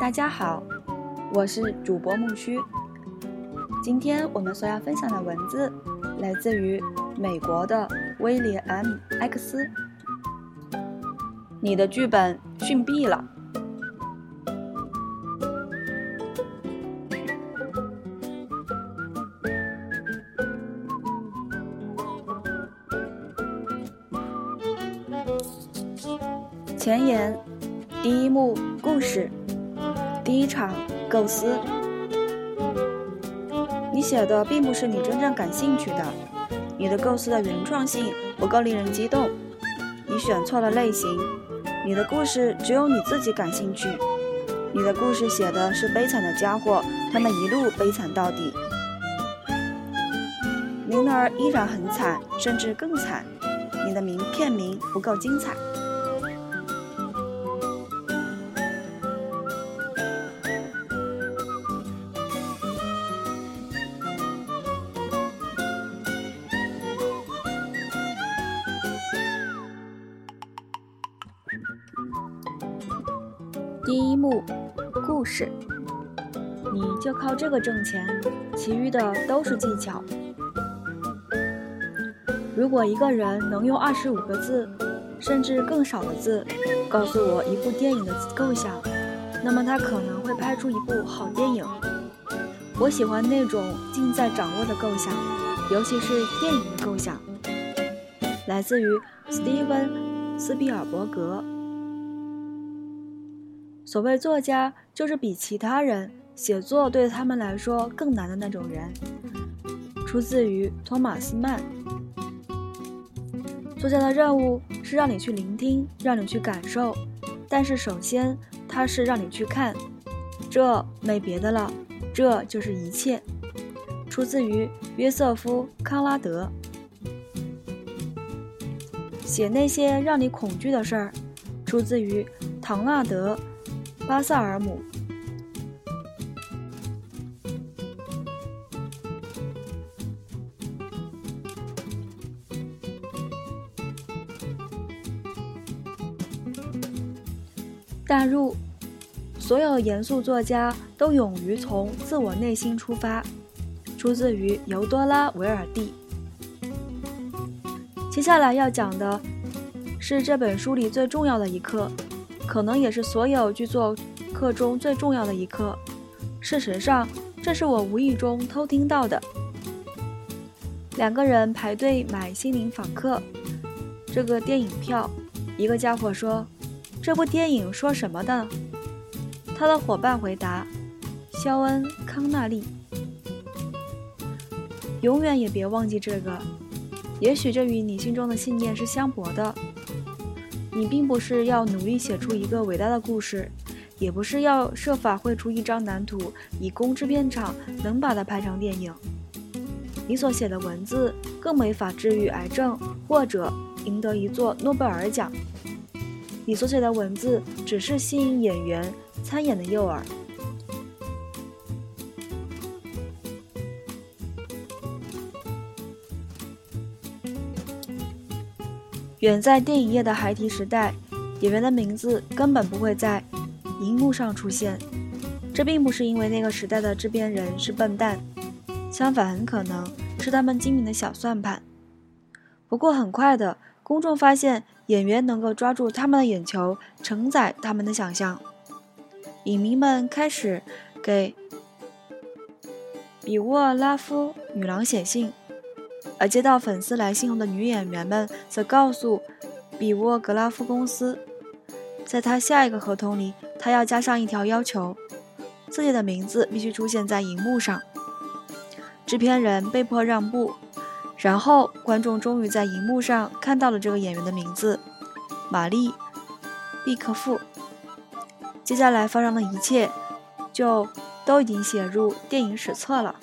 大家好，我是主播木须。今天我们所要分享的文字来自于美国的威廉 M. X。你的剧本逊毙了。思。你写的并不是你真正感兴趣的，你的构思的原创性不够令人激动，你选错了类型，你的故事只有你自己感兴趣，你的故事写的是悲惨的家伙，他们一路悲惨到底。灵儿依然很惨，甚至更惨，你的名片名不够精彩。这个挣钱，其余的都是技巧。如果一个人能用二十五个字，甚至更少的字，告诉我一部电影的构想，那么他可能会拍出一部好电影。我喜欢那种尽在掌握的构想，尤其是电影的构想。来自于斯蒂芬·斯皮尔伯格。所谓作家，就是比其他人写作对他们来说更难的那种人。出自于托马斯曼。作家的任务是让你去聆听，让你去感受，但是首先他是让你去看，这没别的了，这就是一切。出自于约瑟夫·康拉德。写那些让你恐惧的事儿，出自于唐纳德。巴塞尔姆。代入：所有严肃作家都勇于从自我内心出发。出自于尤多拉·维尔蒂。接下来要讲的是这本书里最重要的一课。可能也是所有剧作课中最重要的一课。事实上，这是我无意中偷听到的。两个人排队买《心灵访客》这个电影票，一个家伙说：“这部电影说什么的？”他的伙伴回答：“肖恩·康纳利。”永远也别忘记这个。也许这与你心中的信念是相悖的。你并不是要努力写出一个伟大的故事，也不是要设法绘出一张蓝图以供制片厂能把它拍成电影。你所写的文字更没法治愈癌症，或者赢得一座诺贝尔奖。你所写的文字只是吸引演员参演的诱饵。远在电影业的孩提时代，演员的名字根本不会在荧幕上出现。这并不是因为那个时代的制片人是笨蛋，相反，很可能是他们精明的小算盘。不过，很快的，公众发现演员能够抓住他们的眼球，承载他们的想象。影迷们开始给比沃拉夫女郎写信。而接到粉丝来信后的女演员们则告诉比沃格拉夫公司，在他下一个合同里，他要加上一条要求：自己的名字必须出现在荧幕上。制片人被迫让步，然后观众终于在荧幕上看到了这个演员的名字——玛丽·毕克夫。接下来发生的一切，就都已经写入电影史册了。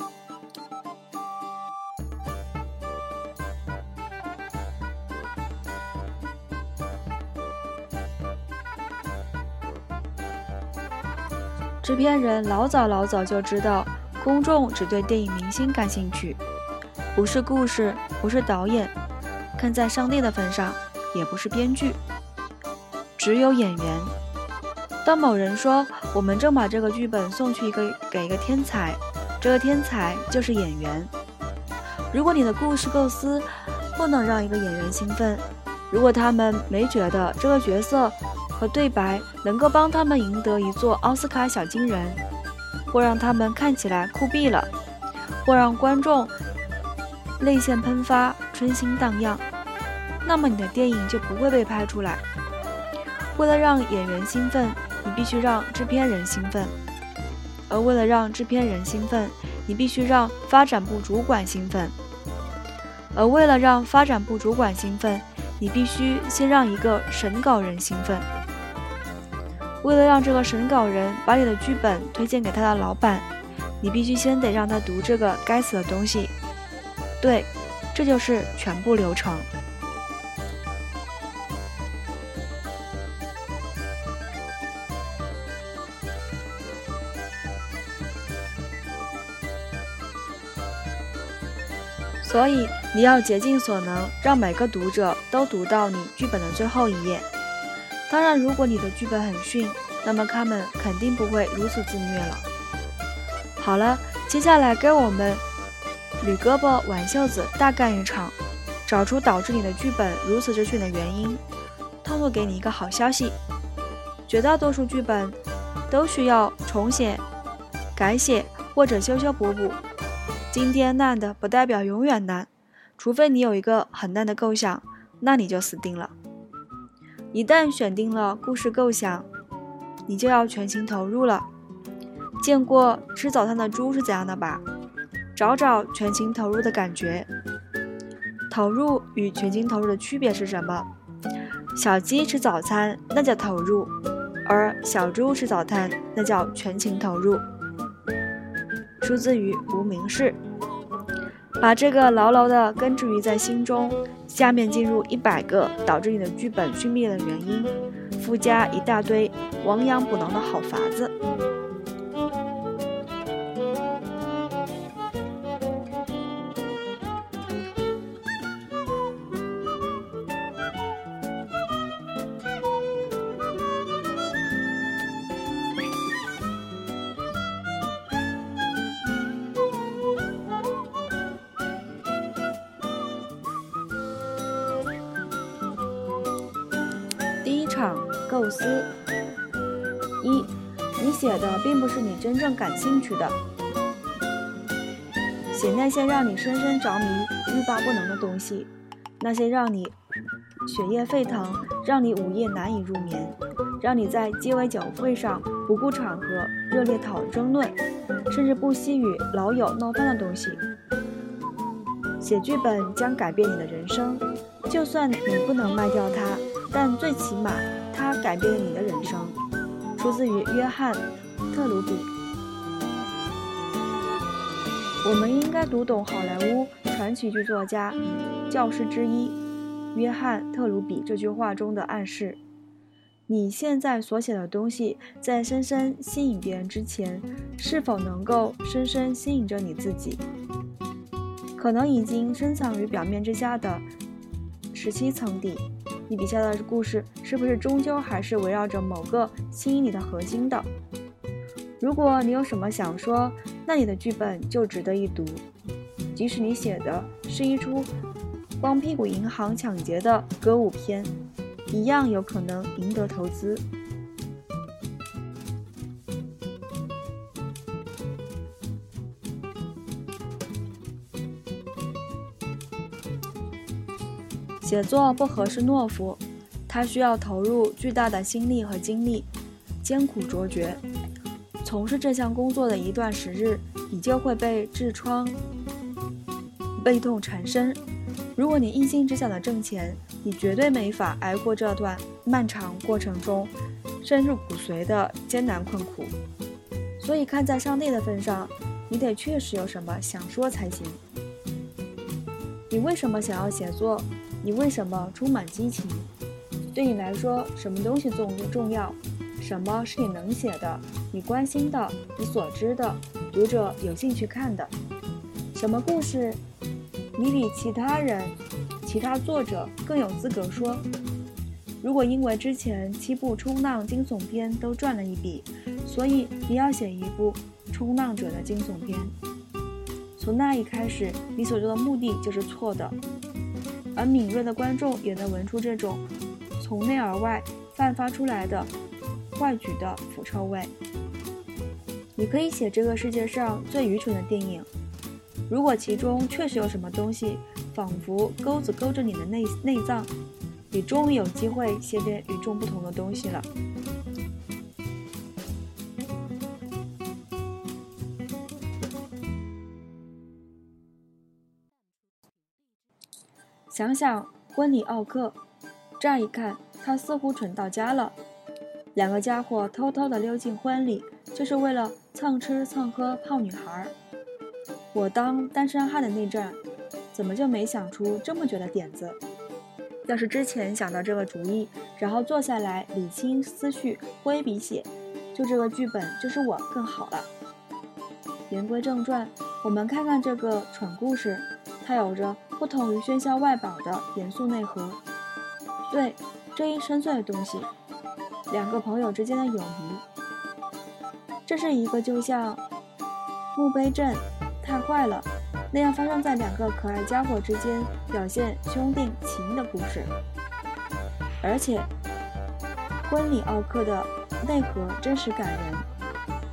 制片人老早老早就知道，公众只对电影明星感兴趣，不是故事，不是导演。看在上帝的份上，也不是编剧，只有演员。当某人说我们正把这个剧本送去一个给一个天才，这个天才就是演员。如果你的故事构思不能让一个演员兴奋，如果他们没觉得这个角色和对白能够帮他们赢得一座奥斯卡小金人，或让他们看起来酷毙了，或让观众泪腺喷发、春心荡漾，那么你的电影就不会被拍出来。为了让演员兴奋。你必须让制片人兴奋，而为了让制片人兴奋，你必须让发展部主管兴奋，而为了让发展部主管兴奋，你必须先让一个审稿人兴奋。为了让这个审稿人把你的剧本推荐给他的老板，你必须先得让他读这个该死的东西。对，这就是全部流程。所以你要竭尽所能，让每个读者都读到你剧本的最后一页。当然，如果你的剧本很逊，那么他们肯定不会如此自虐了。好了，接下来给我们捋胳膊挽袖子大干一场，找出导致你的剧本如此之逊的原因。透露给你一个好消息：绝大多数剧本都需要重写、改写或者修修补补。今天烂的不代表永远烂，除非你有一个很烂的构想，那你就死定了。一旦选定了故事构想，你就要全情投入了。见过吃早餐的猪是怎样的吧？找找全情投入的感觉。投入与全情投入的区别是什么？小鸡吃早餐那叫投入，而小猪吃早餐那叫全情投入。出自于无名氏，把这个牢牢地根植于在心中。下面进入一百个导致你的剧本逊灭的原因，附加一大堆亡羊补牢的好法子。构思一，你写的并不是你真正感兴趣的，写那些让你深深着迷、欲罢不能的东西，那些让你血液沸腾、让你午夜难以入眠、让你在鸡尾酒会上不顾场合热烈讨争论，甚至不惜与老友闹翻的东西。写剧本将改变你的人生，就算你不能卖掉它，但最起码。改变你的人生，出自于约翰·特鲁比。我们应该读懂好莱坞传奇剧作家教师之一约翰·特鲁比这句话中的暗示：你现在所写的东西，在深深吸引别人之前，是否能够深深吸引着你自己？可能已经深藏于表面之下的十七层底。你笔下的故事是不是终究还是围绕着某个吸引你的核心的？如果你有什么想说，那你的剧本就值得一读，即使你写的是一出光屁股银行抢劫的歌舞片，一样有可能赢得投资。写作不合适懦夫，他需要投入巨大的心力和精力，艰苦卓绝。从事这项工作的一段时日，你就会被痔疮、背痛缠身。如果你一心只想着挣钱，你绝对没法挨过这段漫长过程中深入骨髓的艰难困苦。所以，看在上帝的份上，你得确实有什么想说才行。你为什么想要写作？你为什么充满激情？对你来说，什么东西重重要？什么是你能写的、你关心的、你所知的、读者有兴趣看的？什么故事，你比其他人、其他作者更有资格说。如果因为之前七部冲浪惊悚片都赚了一笔，所以你要写一部冲浪者的惊悚片，从那一开始，你所做的目的就是错的。而敏锐的观众也能闻出这种从内而外散发出来的坏举的腐臭味。你可以写这个世界上最愚蠢的电影，如果其中确实有什么东西，仿佛钩子勾着你的内内脏。你终于有机会写点与众不同的东西了。想想婚礼奥克，乍一看他似乎蠢到家了。两个家伙偷偷的溜进婚礼，就是为了蹭吃蹭喝泡女孩。我当单身汉的那阵，怎么就没想出这么绝的点子？要是之前想到这个主意，然后坐下来理清思绪，挥笔写，就这个剧本就是我更好了。言归正传，我们看看这个蠢故事，它有着不同于喧嚣外表的严肃内核。对，这一深邃的东西，两个朋友之间的友谊，这是一个就像墓碑镇太坏了。那样发生在两个可爱家伙之间，表现兄弟情的故事。而且，婚礼奥克的内核真实感人，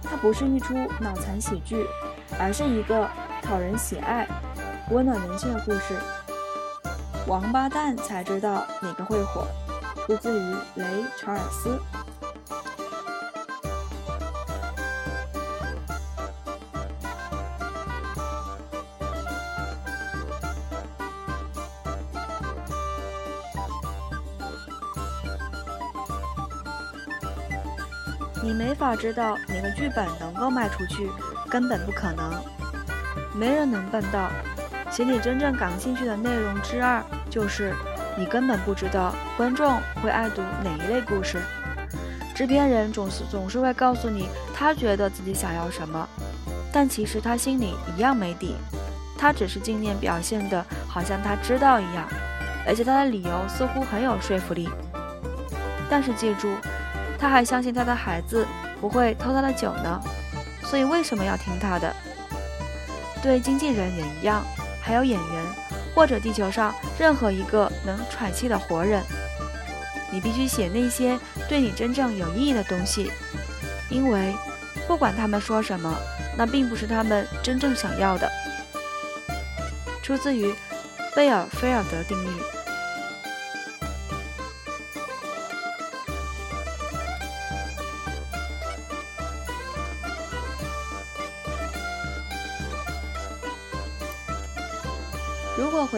它不是一出脑残喜剧，而是一个讨人喜爱、温暖人心的故事。王八蛋才知道哪个会火，出自于雷·查尔斯。你没法知道哪个剧本能够卖出去，根本不可能。没人能办到。写你真正感兴趣的内容之二，就是你根本不知道观众会爱读哪一类故事。制片人总是总是会告诉你他觉得自己想要什么，但其实他心里一样没底。他只是尽量表现的好像他知道一样，而且他的理由似乎很有说服力。但是记住。他还相信他的孩子不会偷他的酒呢，所以为什么要听他的？对经纪人也一样，还有演员或者地球上任何一个能喘气的活人，你必须写那些对你真正有意义的东西，因为不管他们说什么，那并不是他们真正想要的。出自于贝尔菲尔德定律。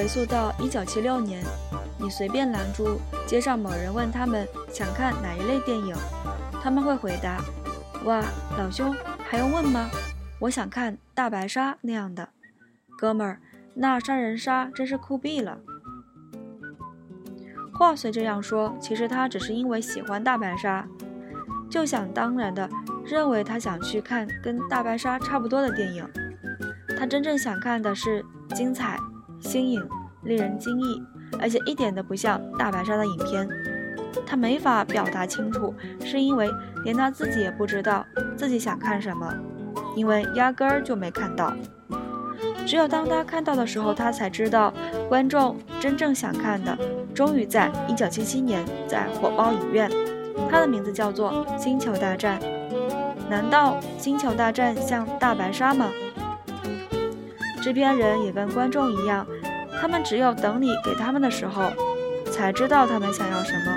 回溯到一九七六年，你随便拦住街上某人，问他们想看哪一类电影，他们会回答：“哇，老兄，还用问吗？我想看大白鲨那样的，哥们儿，那杀人鲨真是酷毙了。”话虽这样说，其实他只是因为喜欢大白鲨，就想当然的认为他想去看跟大白鲨差不多的电影。他真正想看的是精彩。新颖，令人惊异，而且一点都不像大白鲨的影片。他没法表达清楚，是因为连他自己也不知道自己想看什么，因为压根儿就没看到。只有当他看到的时候，他才知道观众真正想看的，终于在1977年在火爆影院。它的名字叫做《星球大战》。难道《星球大战》像大白鲨吗？制片人也跟观众一样，他们只有等你给他们的时候，才知道他们想要什么。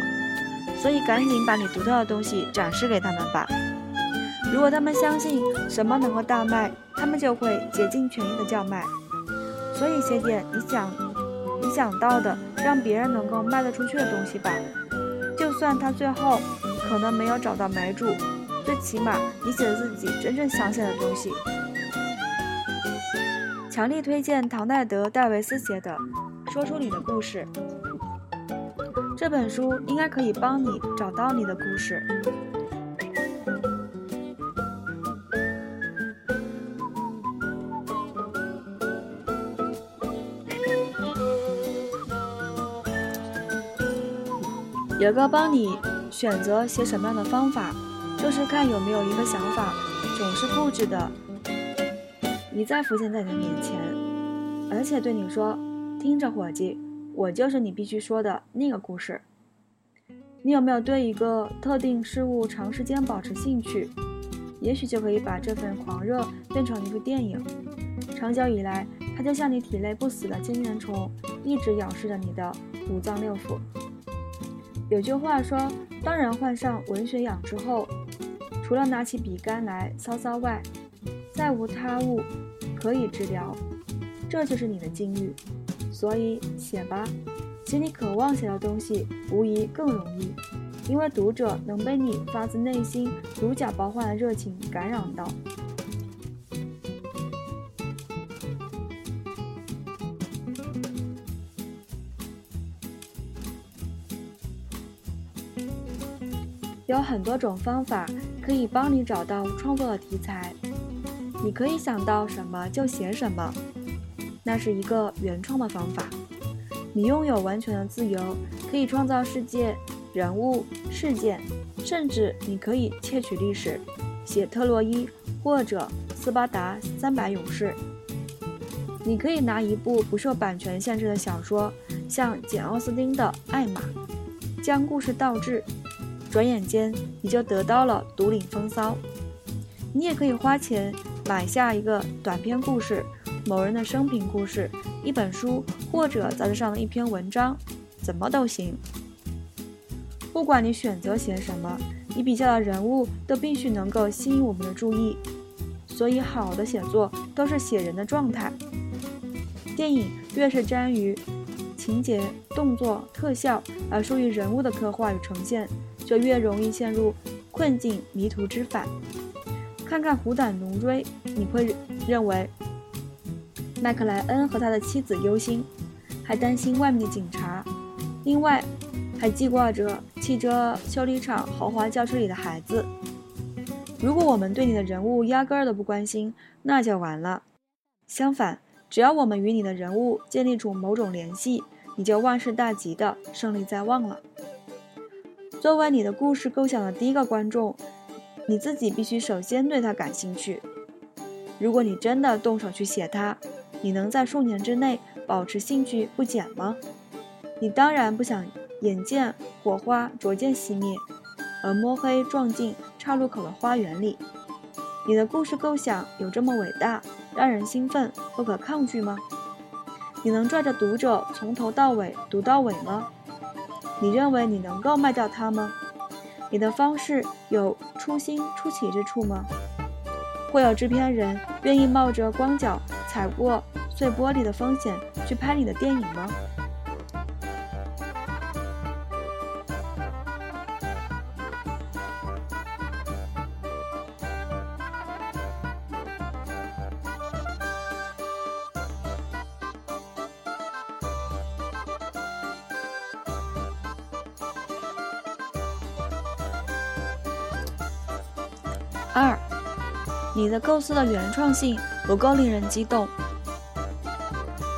所以赶紧把你独特的东西展示给他们吧。如果他们相信什么能够大卖，他们就会竭尽全力的叫卖。所以写点你想你想到的，让别人能够卖得出去的东西吧。就算他最后可能没有找到买主，最起码你写了自己真正想写的东西。强力推荐唐奈德·戴维斯写的《说出你的故事》这本书，应该可以帮你找到你的故事。有个帮你选择写什么样的方法，就是看有没有一个想法总是固执的，一再浮现在你面前，而且对你说：“听着，伙计，我就是你必须说的那个故事。”你有没有对一个特定事物长时间保持兴趣？也许就可以把这份狂热变成一部电影。长久以来，它就像你体内不死的千年虫，一直咬噬着你的五脏六腑。有句话说，当人患上文学痒之后，除了拿起笔杆来搔搔外，再无他物可以治疗。这就是你的境遇，所以写吧，写你渴望写的东西，无疑更容易，因为读者能被你发自内心、如假包换的热情感染到。有很多种方法可以帮你找到创作的题材，你可以想到什么就写什么，那是一个原创的方法。你拥有完全的自由，可以创造世界、人物、事件，甚至你可以窃取历史，写特洛伊或者斯巴达三百勇士。你可以拿一部不受版权限制的小说，像简·奥斯汀的《艾玛》，将故事倒置。转眼间，你就得到了独领风骚。你也可以花钱买下一个短篇故事、某人的生平故事、一本书或者杂志上的一篇文章，怎么都行。不管你选择写什么，你笔下的人物都必须能够吸引我们的注意。所以，好的写作都是写人的状态。电影越是沾于情节、动作、特效，而疏于人物的刻画与呈现。就越容易陷入困境迷途知返。看看《虎胆龙威》，你会认为麦克莱恩和他的妻子忧心，还担心外面的警察，另外还记挂着汽车修理厂豪华轿车里的孩子。如果我们对你的人物压根儿都不关心，那就完了。相反，只要我们与你的人物建立出某种联系，你就万事大吉的胜利在望了。作为你的故事构想的第一个观众，你自己必须首先对他感兴趣。如果你真的动手去写它，你能在数年之内保持兴趣不减吗？你当然不想眼见火花逐渐熄灭，而摸黑撞进岔路口的花园里。你的故事构想有这么伟大，让人兴奋不可抗拒吗？你能拽着读者从头到尾读到尾吗？你认为你能够卖掉它吗？你的方式有出新出奇之处吗？会有制片人愿意冒着光脚踩过碎玻璃的风险去拍你的电影吗？你的构思的原创性不够令人激动。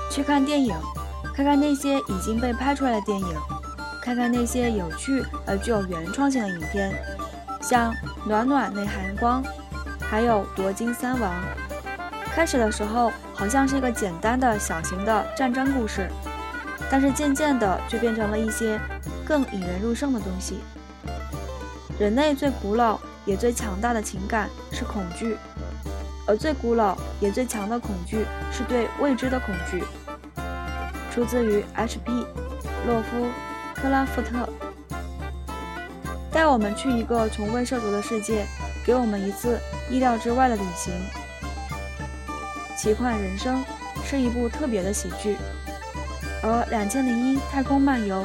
去看电影，看看那些已经被拍出来的电影，看看那些有趣而具有原创性的影片，像《暖暖内含光》，还有《夺金三王》。开始的时候好像是一个简单的小型的战争故事，但是渐渐的就变成了一些更引人入胜的东西。人类最古老。也最强大的情感是恐惧，而最古老也最强的恐惧是对未知的恐惧。出自于 H.P. 洛夫克拉夫特。带我们去一个从未涉足的世界，给我们一次意料之外的旅行。奇幻人生是一部特别的喜剧，而《两千零一太空漫游》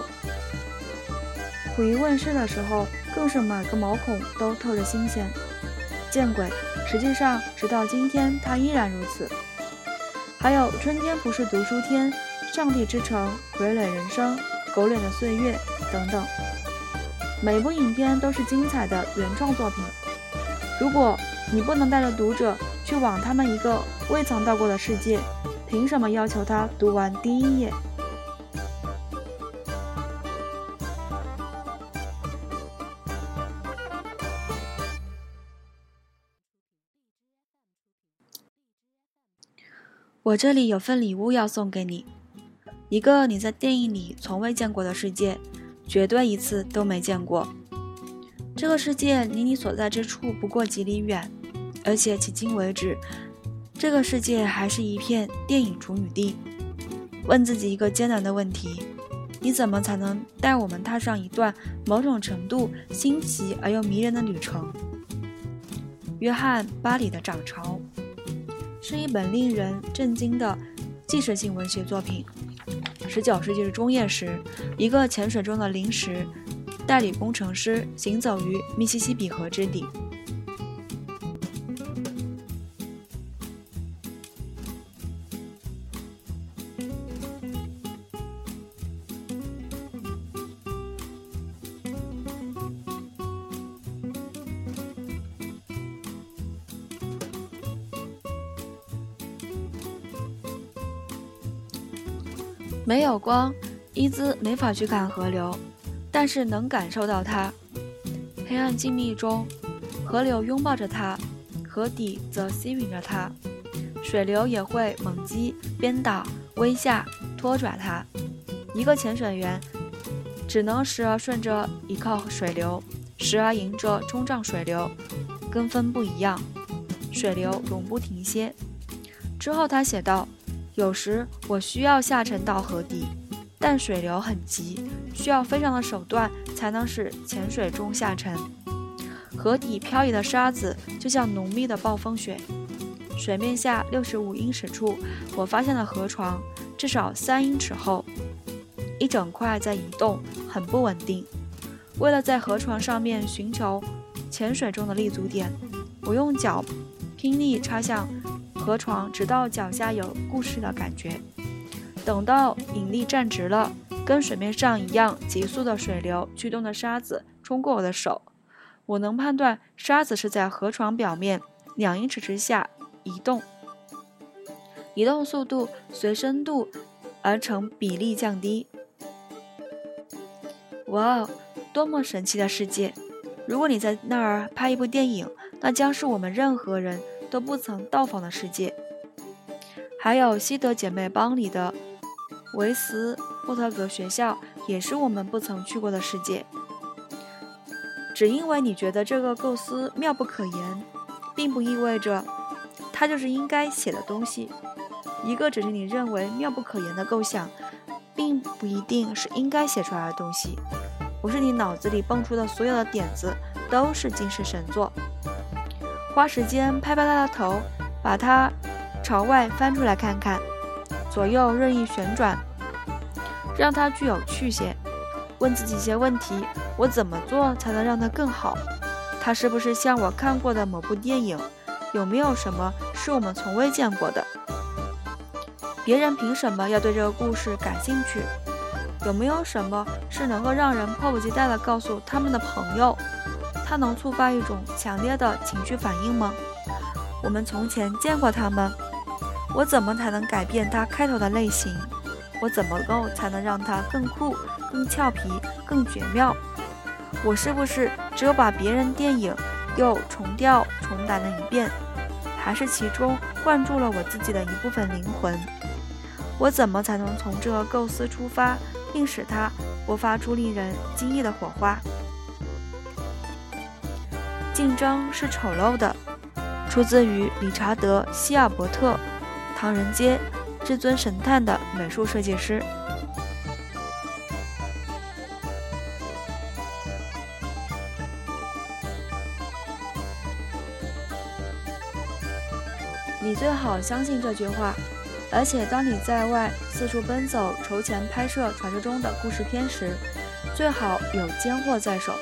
溥仪问世的时候。更是每个毛孔都透着新鲜。见鬼！实际上，直到今天，它依然如此。还有《春天不是读书天》《上帝之城》《傀儡人生》《狗脸的岁月》等等，每部影片都是精彩的原创作品。如果你不能带着读者去往他们一个未曾到过的世界，凭什么要求他读完第一页？我这里有份礼物要送给你，一个你在电影里从未见过的世界，绝对一次都没见过。这个世界离你所在之处不过几里远，而且迄今为止，这个世界还是一片电影处女地。问自己一个艰难的问题：你怎么才能带我们踏上一段某种程度新奇而又迷人的旅程？约翰·巴里的《涨潮》。是一本令人震惊的纪实性文学作品。十九世纪中叶时，一个潜水中的临时代理工程师行走于密西西比河之底。有光，伊兹没法去看河流，但是能感受到它。黑暗静谧中，河流拥抱着它，河底则吸引着它。水流也会猛击、鞭打、威吓、拖拽它。一个潜水员只能时而顺着依靠水流，时而迎着冲撞水流，跟风不一样，水流永不停歇。之后他写道。有时我需要下沉到河底，但水流很急，需要非常的手段才能使潜水中下沉。河底漂移的沙子就像浓密的暴风雪。水面下六十五英尺处，我发现了河床，至少三英尺厚，一整块在移动，很不稳定。为了在河床上面寻求潜水中的立足点，我用脚拼力插向。河床直到脚下有故事的感觉，等到引力站直了，跟水面上一样急速的水流驱动的沙子冲过我的手，我能判断沙子是在河床表面两英尺之下移动，移动速度随深度而成比例降低。哇哦，多么神奇的世界！如果你在那儿拍一部电影，那将是我们任何人。都不曾到访的世界，还有西德姐妹帮里的维斯霍特格学校，也是我们不曾去过的世界。只因为你觉得这个构思妙不可言，并不意味着它就是应该写的东西。一个只是你认为妙不可言的构想，并不一定是应该写出来的东西。不是你脑子里蹦出的所有的点子都是惊世神作。花时间拍拍他的头，把他朝外翻出来看看，左右任意旋转，让他具有趣些。问自己一些问题：我怎么做才能让他更好？他是不是像我看过的某部电影？有没有什么是我们从未见过的？别人凭什么要对这个故事感兴趣？有没有什么是能够让人迫不及待地告诉他们的朋友？它能触发一种强烈的情绪反应吗？我们从前见过它们。我怎么才能改变它开头的类型？我怎么够才能让它更酷、更俏皮、更绝妙？我是不是只有把别人电影又重调重打了一遍，还是其中灌注了我自己的一部分灵魂？我怎么才能从这个构思出发，并使它勃发出令人惊异的火花？竞争是丑陋的，出自于理查德·希尔伯特，《唐人街至尊神探》的美术设计师。你最好相信这句话，而且当你在外四处奔走筹钱拍摄传说中的故事片时，最好有奸货在手。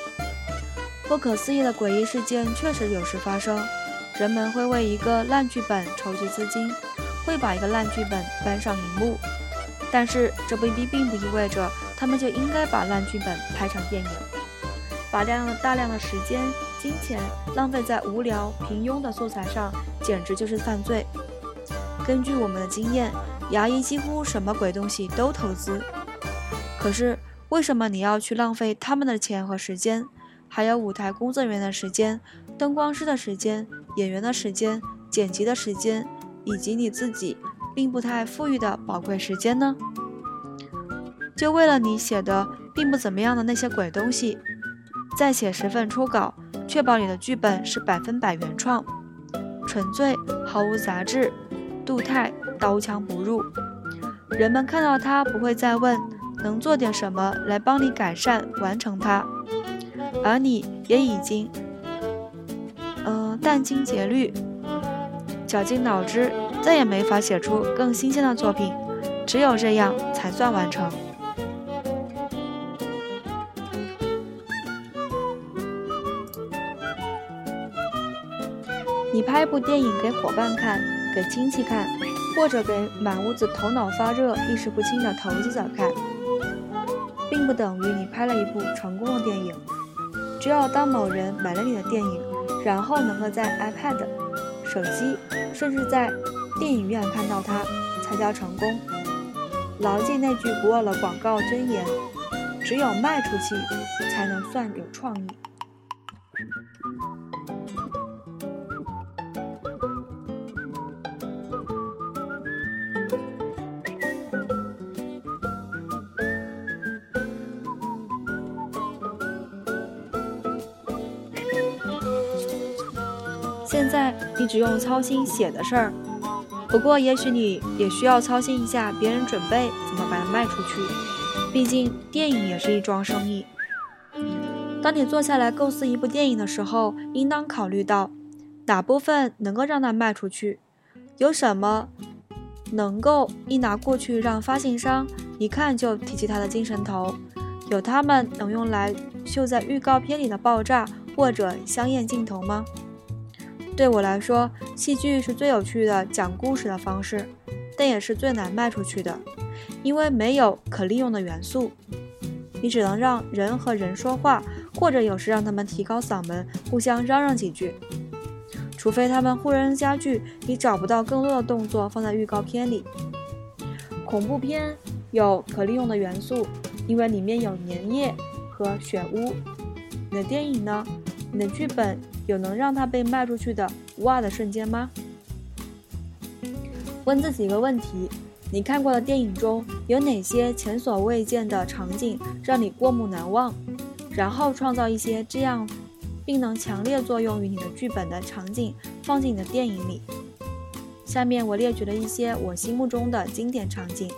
不可思议的诡异事件确实有时发生，人们会为一个烂剧本筹集资金，会把一个烂剧本搬上荧幕，但是这未必并不意味着他们就应该把烂剧本拍成电影。把大量的大量的时间、金钱浪费在无聊、平庸的素材上，简直就是犯罪。根据我们的经验，牙医几乎什么鬼东西都投资，可是为什么你要去浪费他们的钱和时间？还有舞台工作人员的时间、灯光师的时间、演员的时间、剪辑的时间，以及你自己并不太富裕的宝贵时间呢？就为了你写的并不怎么样的那些鬼东西，再写十份初稿，确保你的剧本是百分百原创、纯粹、毫无杂质、镀态、刀枪不入。人们看到它不会再问能做点什么来帮你改善完成它，而你也已经，呃，殚精竭虑。绞尽脑汁，再也没法写出更新鲜的作品，只有这样才算完成。你拍一部电影给伙伴看，给亲戚看，或者给满屋子头脑发热、意识不清的投资者看，并不等于你拍了一部成功的电影。只有当某人买了你的电影，然后能够在 iPad、手机。甚至在电影院看到它，才叫成功。牢记那句不忘了广告真言：只有卖出去，才能算有创意。你只用操心写的事儿，不过也许你也需要操心一下别人准备怎么把它卖出去。毕竟电影也是一桩生意。当你坐下来构思一部电影的时候，应当考虑到哪部分能够让它卖出去，有什么能够一拿过去让发行商一看就提起他的精神头，有他们能用来秀在预告片里的爆炸或者香艳镜头吗？对我来说，戏剧是最有趣的讲故事的方式，但也是最难卖出去的，因为没有可利用的元素。你只能让人和人说话，或者有时让他们提高嗓门，互相嚷嚷几句。除非他们互扔家具，你找不到更多的动作放在预告片里。恐怖片有可利用的元素，因为里面有粘液和血污。你的电影呢？你的剧本？有能让它被卖出去的哇的瞬间吗？问自己一个问题：你看过的电影中有哪些前所未见的场景让你过目难忘？然后创造一些这样，并能强烈作用于你的剧本的场景，放进你的电影里。下面我列举了一些我心目中的经典场景。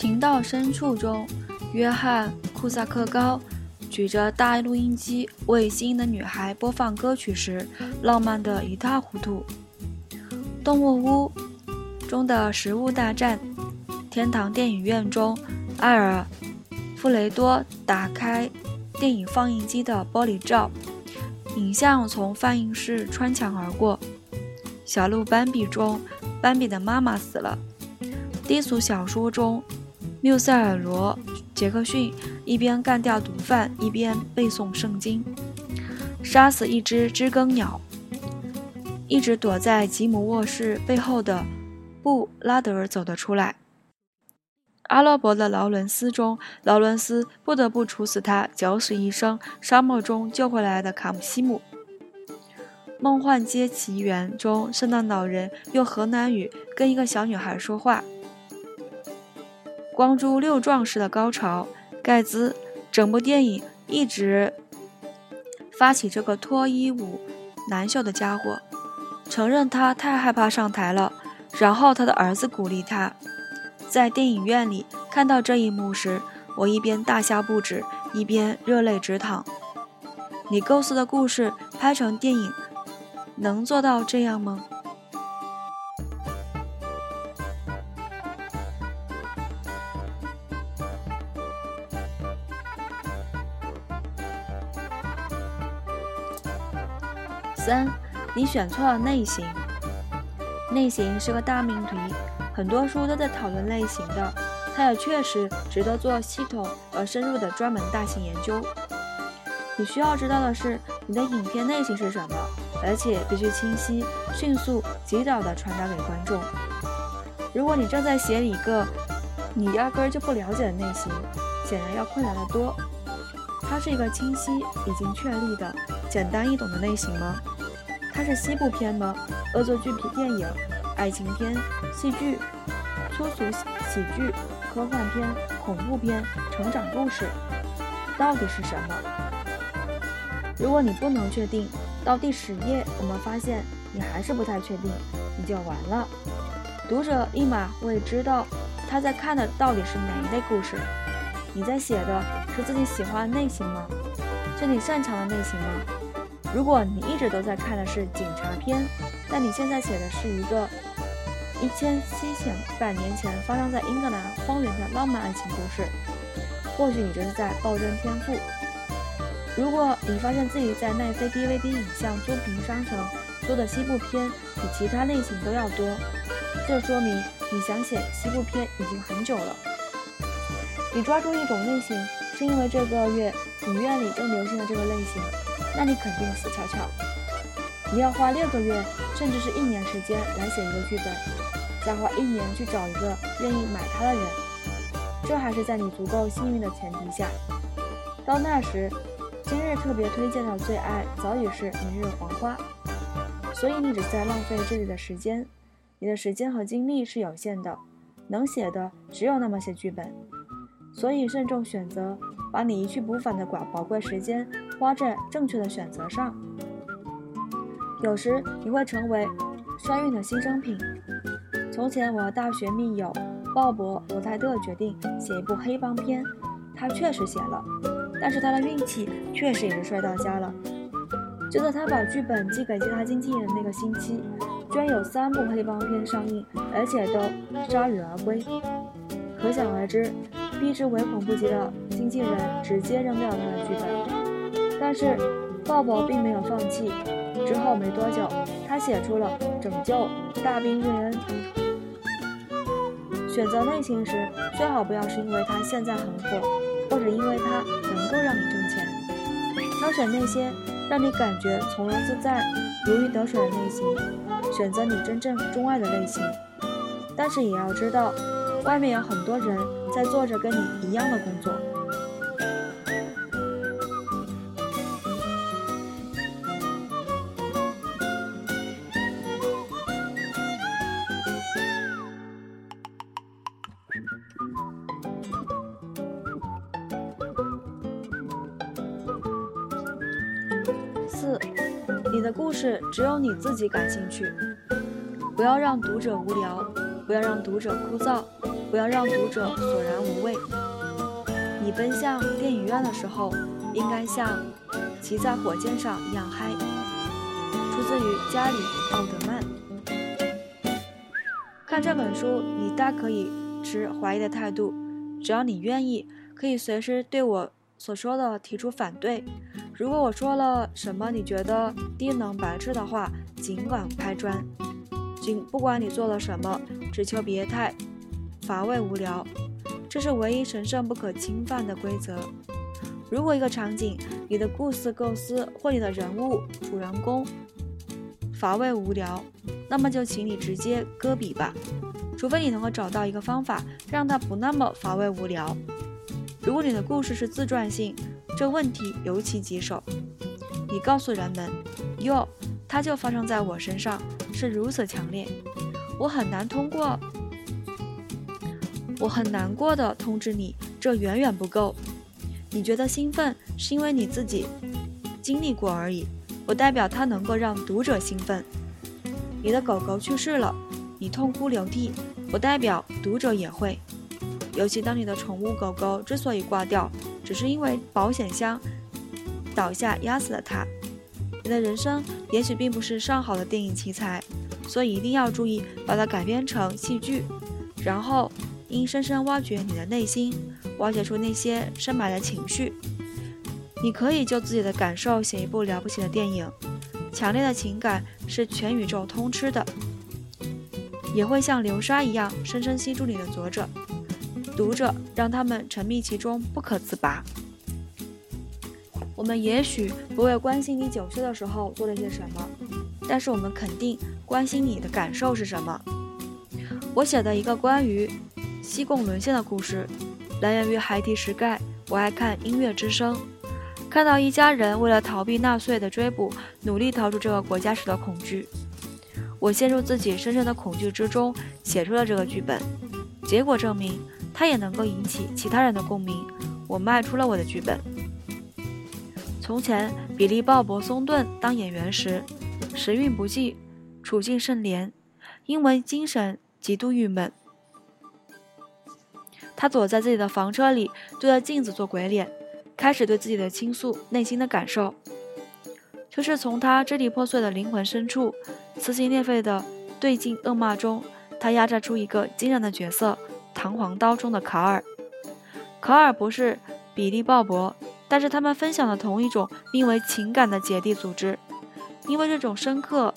情到深处中，约翰·库萨克高举着大录音机为心仪的女孩播放歌曲时，浪漫得一塌糊涂。动物屋中的食物大战，天堂电影院中，埃尔·弗雷多打开电影放映机的玻璃罩，影像从放映室穿墙而过。小鹿斑比中，斑比的妈妈死了。低俗小说中。缪塞尔罗·杰克逊一边干掉毒贩，一边背诵圣经，杀死一只知更鸟。一直躲在吉姆卧室背后的布拉德尔走了出来。阿拉伯的劳伦斯中，劳伦斯不得不处死他九死一生沙漠中救回来的卡姆西姆。梦幻街奇缘中，圣诞老人用河南语跟一个小女孩说话。光珠六壮士的高潮，盖兹整部电影一直发起这个脱衣舞难秀的家伙，承认他太害怕上台了。然后他的儿子鼓励他。在电影院里看到这一幕时，我一边大笑不止，一边热泪直淌。你构思的故事拍成电影，能做到这样吗？三，你选错了类型。类型是个大命题，很多书都在讨论类型的，它也确实值得做系统而深入的专门大型研究。你需要知道的是，你的影片类型是什么，而且必须清晰、迅速、及早地传达给观众。如果你正在写一个你压根儿就不了解的类型，显然要困难得多。它是一个清晰、已经确立的、简单易懂的类型吗？它是西部片吗？恶作剧片、电影、爱情片、戏剧、粗俗喜剧、科幻片、恐怖片、成长故事，到底是什么？如果你不能确定，到第十页我们发现你还是不太确定，你就完了。读者立马会知道他在看的到底是哪一类故事。你在写的是自己喜欢的类型吗？是你擅长的类型吗？如果你一直都在看的是警察片，但你现在写的是一个一千七百年前发生在英格兰荒原的浪漫爱情故事，或许你这是在暴增天赋。如果你发现自己在奈飞 DVD 影像租赁商城租的西部片比其他类型都要多。这说明你想写西部片已经很久了。你抓住一种类型，是因为这个月影院里正流行的这个类型，那你肯定死翘翘。你要花六个月，甚至是一年时间来写一个剧本，再花一年去找一个愿意买它的人，这还是在你足够幸运的前提下。到那时，今日特别推荐的最爱早已是明日黄花，所以你只在浪费这里的时间。你的时间和精力是有限的，能写的只有那么些剧本，所以慎重选择，把你一去不返的宝宝贵时间花在正确的选择上。有时你会成为衰运的牺牲品。从前我大学密友鲍勃·罗泰特决定写一部黑帮片，他确实写了，但是他的运气确实也是衰到家了。就在他把剧本寄给其他经纪人那个星期。居然有三部黑帮片上映，而且都铩羽而归，可想而知，避之唯恐不及的经纪人直接扔掉他的剧本。但是鲍勃并没有放弃，之后没多久，他写出了《拯救大兵瑞恩》。选择类型时，最好不要是因为他现在很火，或者因为他能够让你挣钱，挑选那些让你感觉从容自在、如鱼得水的类型。选择你真正钟爱的类型，但是也要知道，外面有很多人在做着跟你一样的工作。你自己感兴趣，不要让读者无聊，不要让读者枯燥，不要让读者索然无味。你奔向电影院的时候，应该像骑在火箭上一样嗨。出自于加里·奥德曼。看这本书，你大可以持怀疑的态度，只要你愿意，可以随时对我。所说的提出反对。如果我说了什么你觉得低能白痴的话，尽管拍砖。尽不管你做了什么，只求别太乏味无聊。这是唯一神圣不可侵犯的规则。如果一个场景、你的故事构思或你的人物主人公乏味无聊，那么就请你直接搁笔吧。除非你能够找到一个方法，让它不那么乏味无聊。如果你的故事是自传性，这问题尤其棘手。你告诉人们，哟，它就发生在我身上，是如此强烈，我很难通过，我很难过的通知你，这远远不够。你觉得兴奋，是因为你自己经历过而已。我代表它能够让读者兴奋。你的狗狗去世了，你痛哭流涕，我代表读者也会。尤其当你的宠物狗狗之所以挂掉，只是因为保险箱倒下压死了它。你的人生也许并不是上好的电影题材，所以一定要注意把它改编成戏剧，然后应深深挖掘你的内心，挖掘出那些深埋的情绪。你可以就自己的感受写一部了不起的电影，强烈的情感是全宇宙通吃的，也会像流沙一样深深吸住你的作者。读者让他们沉迷其中不可自拔。我们也许不会关心你九岁的时候做了些什么，但是我们肯定关心你的感受是什么。我写的一个关于西贡沦陷的故事，来源于海底石盖。我爱看音乐之声，看到一家人为了逃避纳粹的追捕，努力逃出这个国家时的恐惧。我陷入自己深深的恐惧之中，写出了这个剧本。结果证明，它也能够引起其他人的共鸣。我卖出了我的剧本。从前，比利·鲍勃·松顿当演员时，时运不济，处境甚怜，因为精神极度郁闷。他躲在自己的房车里，对着镜子做鬼脸，开始对自己的倾诉内心的感受。就是从他支离破碎的灵魂深处，撕心裂肺的对镜恶骂中，他压榨出一个惊人的角色——弹簧刀中的卡尔。卡尔不是比利·鲍勃，但是他们分享了同一种名为情感的姐弟组织。因为这种深刻、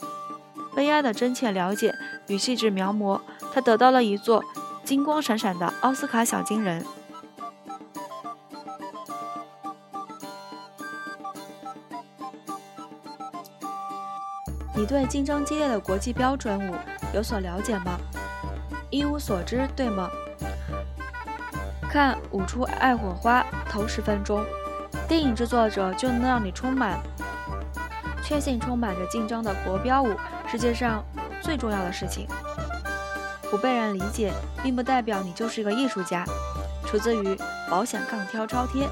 悲哀的真切了解与细致描摹，他得到了一座。金光闪闪的奥斯卡小金人。你对竞争激烈的国际标准舞有所了解吗？一无所知，对吗？看舞出爱火花头十分钟，电影制作者就能让你充满确信，充满着竞争的国标舞，世界上最重要的事情。不被人理解，并不代表你就是一个艺术家。出自于保险杠挑超贴。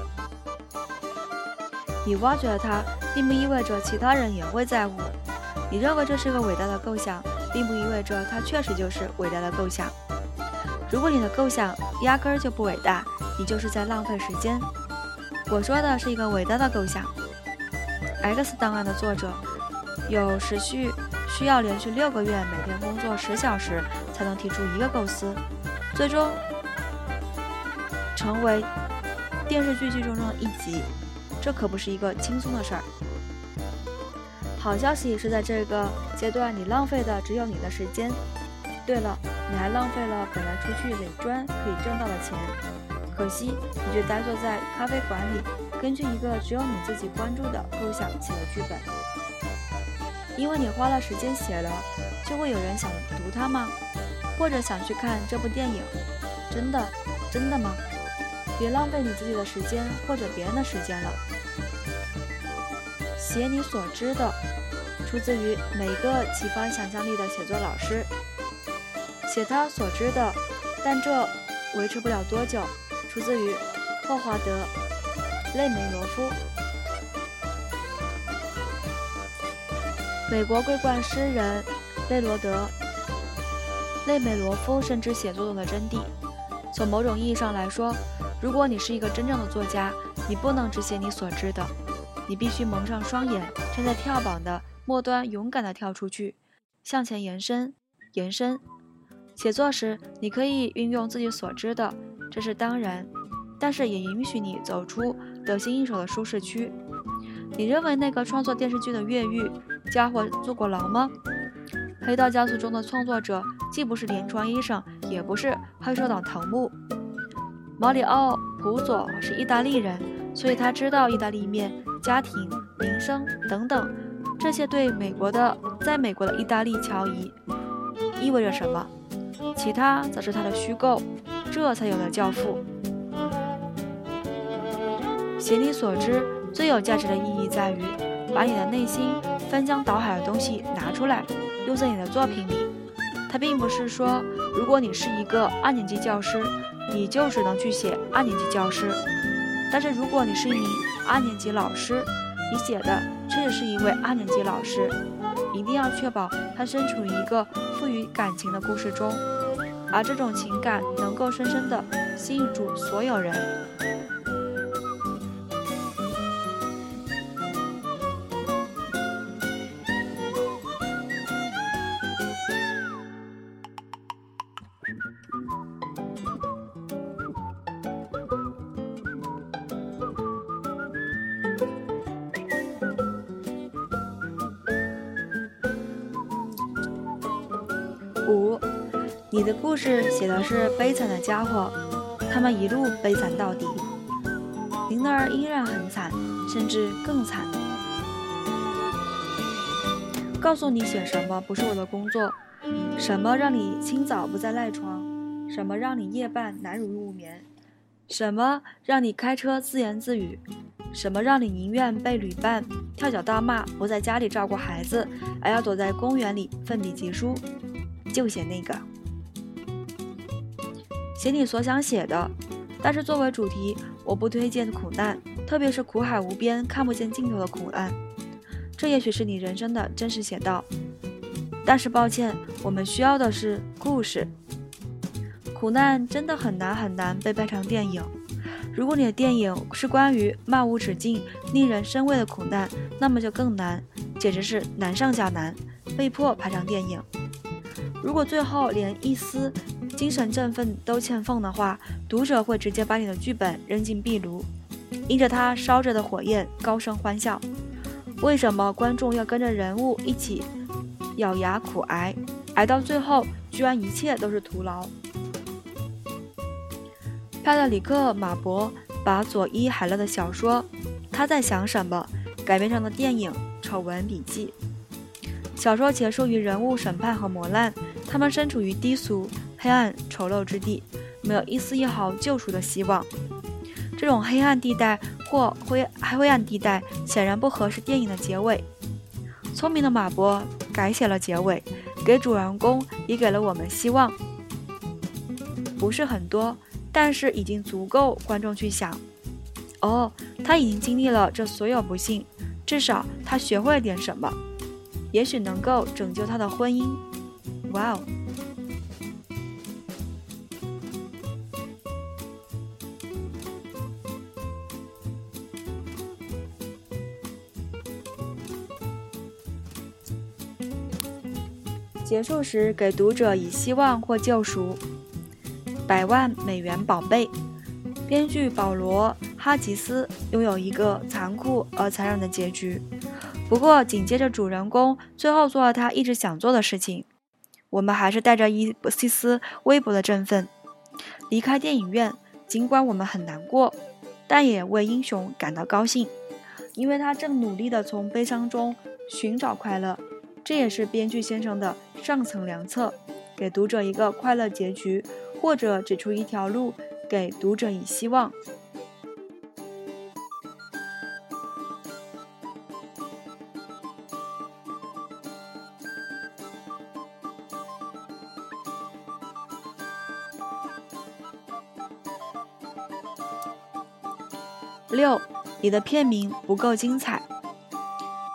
你挖掘了它，并不意味着其他人也会在乎。你认为这是个伟大的构想，并不意味着它确实就是伟大的构想。如果你的构想压根儿就不伟大，你就是在浪费时间。我说的是一个伟大的构想。X 档案的作者有时需需要连续六个月，每天工作十小时。才能提出一个构思，最终成为电视剧剧中的一集，这可不是一个轻松的事儿。好消息是在这个阶段，你浪费的只有你的时间。对了，你还浪费了本来出去垒砖可以挣到的钱。可惜，你却呆坐在咖啡馆里，根据一个只有你自己关注的构想写了剧本。因为你花了时间写了，就会有人想读它吗？或者想去看这部电影，真的，真的吗？别浪费你自己的时间或者别人的时间了。写你所知的，出自于每个启发想象力的写作老师。写他所知的，但这维持不了多久。出自于霍华德·内梅罗夫。美国桂冠诗人贝罗德。内梅罗夫深知写作中的真谛。从某种意义上来说，如果你是一个真正的作家，你不能只写你所知的，你必须蒙上双眼，站在跳板的末端，勇敢地跳出去，向前延伸，延伸。写作时，你可以运用自己所知的，这是当然，但是也允许你走出得心应手的舒适区。你认为那个创作电视剧的越狱家伙坐过牢吗？《黑道家族》中的创作者既不是临床医生，也不是黑手党头目。毛里奥·普佐是意大利人，所以他知道意大利面、家庭、民生等等这些对美国的，在美国的意大利侨谊意味着什么。其他则是他的虚构，这才有了教父。写你所知最有价值的意义在于，把你的内心翻江倒海的东西拿出来。用在你的作品里，它并不是说，如果你是一个二年级教师，你就只能去写二年级教师；但是如果你是一名二年级老师，你写的确实是一位二年级老师，一定要确保他身处一个富于感情的故事中，而这种情感能够深深的吸引住所有人。故事写的是悲惨的家伙，他们一路悲惨到底。林德尔依然很惨，甚至更惨。告诉你写什么不是我的工作，什么让你清早不再赖床，什么让你夜半难如入眠，什么让你开车自言自语，什么让你宁愿被旅伴跳脚大骂，不在家里照顾孩子，而要躲在公园里奋笔疾书，就写那个，写你所想写的。但是作为主题，我不推荐苦难，特别是苦海无边、看不见尽头的苦难。这也许是你人生的真实写照。但是抱歉，我们需要的是故事。苦难真的很难很难被拍成电影。如果你的电影是关于漫无止境、令人生畏的苦难，那么就更难，简直是难上加难，被迫拍成电影。如果最后连一丝……精神振奋都欠奉的话，读者会直接把你的剧本扔进壁炉，迎着它烧着的火焰高声欢笑。为什么观众要跟着人物一起咬牙苦挨，挨到最后居然一切都是徒劳？帕特里克·马伯把佐伊·海勒的小说《他在想什么》改编成了电影《丑闻笔记》。小说结束于人物审判和磨难，他们身处于低俗。黑暗丑陋之地，没有一丝一毫救赎的希望。这种黑暗地带或灰灰暗地带显然不合适电影的结尾。聪明的马伯改写了结尾，给主人公也给了我们希望。不是很多，但是已经足够观众去想：哦，他已经经历了这所有不幸，至少他学会了点什么，也许能够拯救他的婚姻。哇哦！结束时，给读者以希望或救赎。百万美元宝贝，编剧保罗·哈吉斯拥有一个残酷而残忍的结局。不过，紧接着主人公最后做了他一直想做的事情。我们还是带着一丝丝微薄的振奋离开电影院，尽管我们很难过，但也为英雄感到高兴，因为他正努力地从悲伤中寻找快乐。这也是编剧先生的上层良策，给读者一个快乐结局，或者指出一条路，给读者以希望。六，你的片名不够精彩，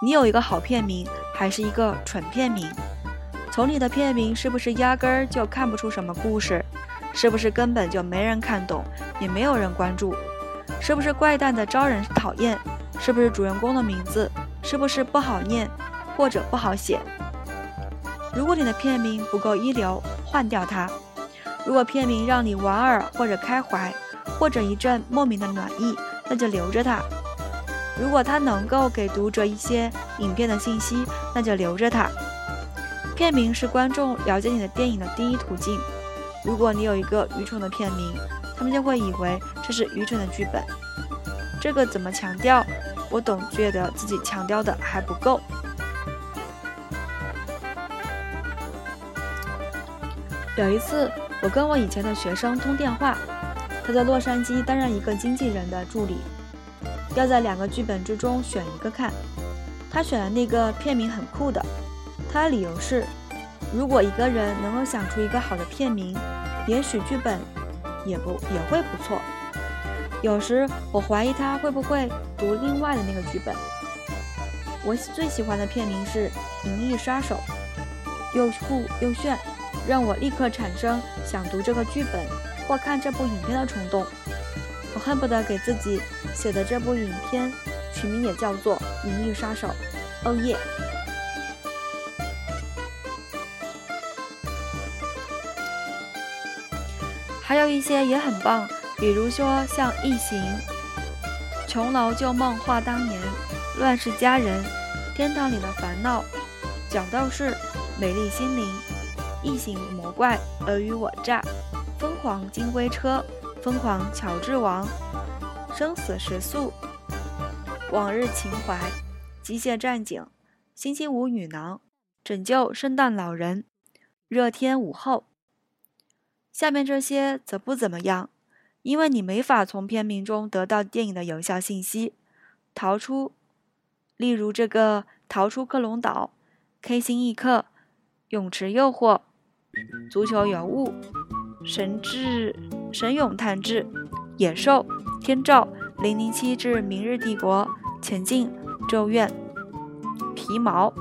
你有一个好片名。还是一个蠢片名，从你的片名是不是压根儿就看不出什么故事？是不是根本就没人看懂，也没有人关注？是不是怪诞的招人讨厌？是不是主人公的名字？是不是不好念或者不好写？如果你的片名不够一流，换掉它；如果片名让你莞尔或者开怀，或者一阵莫名的暖意，那就留着它。如果它能够给读者一些影片的信息，那就留着它。片名是观众了解你的电影的第一途径。如果你有一个愚蠢的片名，他们就会以为这是愚蠢的剧本。这个怎么强调？我总觉得自己强调的还不够。有一次，我跟我以前的学生通电话，他在洛杉矶担任一个经纪人的助理。要在两个剧本之中选一个看，他选了那个片名很酷的。他的理由是，如果一个人能够想出一个好的片名，也许剧本也不也会不错。有时我怀疑他会不会读另外的那个剧本。我最喜欢的片名是《银翼杀手》，又酷又炫，让我立刻产生想读这个剧本或看这部影片的冲动。我恨不得给自己写的这部影片取名也叫做《银翼杀手》。哦耶！还有一些也很棒，比如说像《异形》《琼楼旧梦话当年》《乱世佳人》《天堂里的烦恼》《角斗士》《美丽心灵》《异形魔怪》《尔虞我诈》《疯狂金龟车》。疯狂乔治王，生死时速，往日情怀，机械战警，星期五女郎，拯救圣诞老人、热天午后。下面这些则不怎么样，因为你没法从片名中得到电影的有效信息。逃出，例如这个逃出克隆岛、K 星一刻、泳池诱惑、足球尤物、神智神勇探治、野兽、天照、零零七至明日帝国、前进、咒怨、皮毛、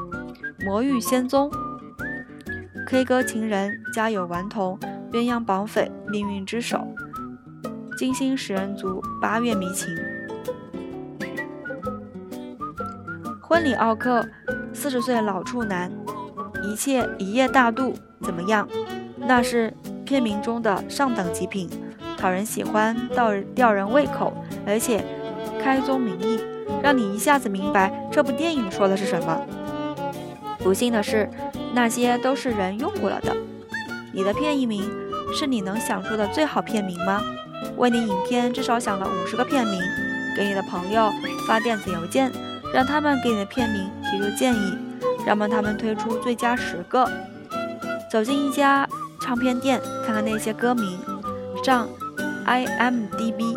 魔域仙踪、K 歌情人、家有顽童。鸳鸯绑匪，命运之手，金星食人族，八月迷情，婚礼奥克，四十岁老处男，一切一夜大度，怎么样？那是片名中的上等极品，讨人喜欢，吊吊人胃口，而且开宗明义，让你一下子明白这部电影说的是什么。不幸的是，那些都是人用过了的。你的片名是你能想出的最好片名吗？为你影片至少想了五十个片名，给你的朋友发电子邮件，让他们给你的片名提出建议，让帮他们推出最佳十个。走进一家唱片店，看看那些歌名，上 IMDB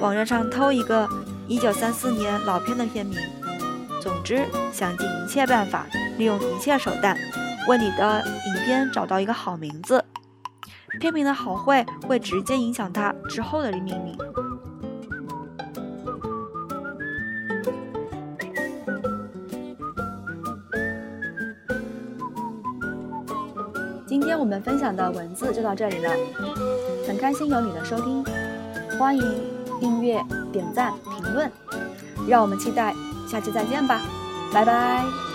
网站上偷一个一九三四年老片的片名。总之，想尽一切办法，利用一切手段。为你的影片找到一个好名字，片名的好坏会直接影响它之后的命名。今天我们分享的文字就到这里了，很开心有你的收听，欢迎订阅、点赞、评论，让我们期待下期再见吧，拜拜。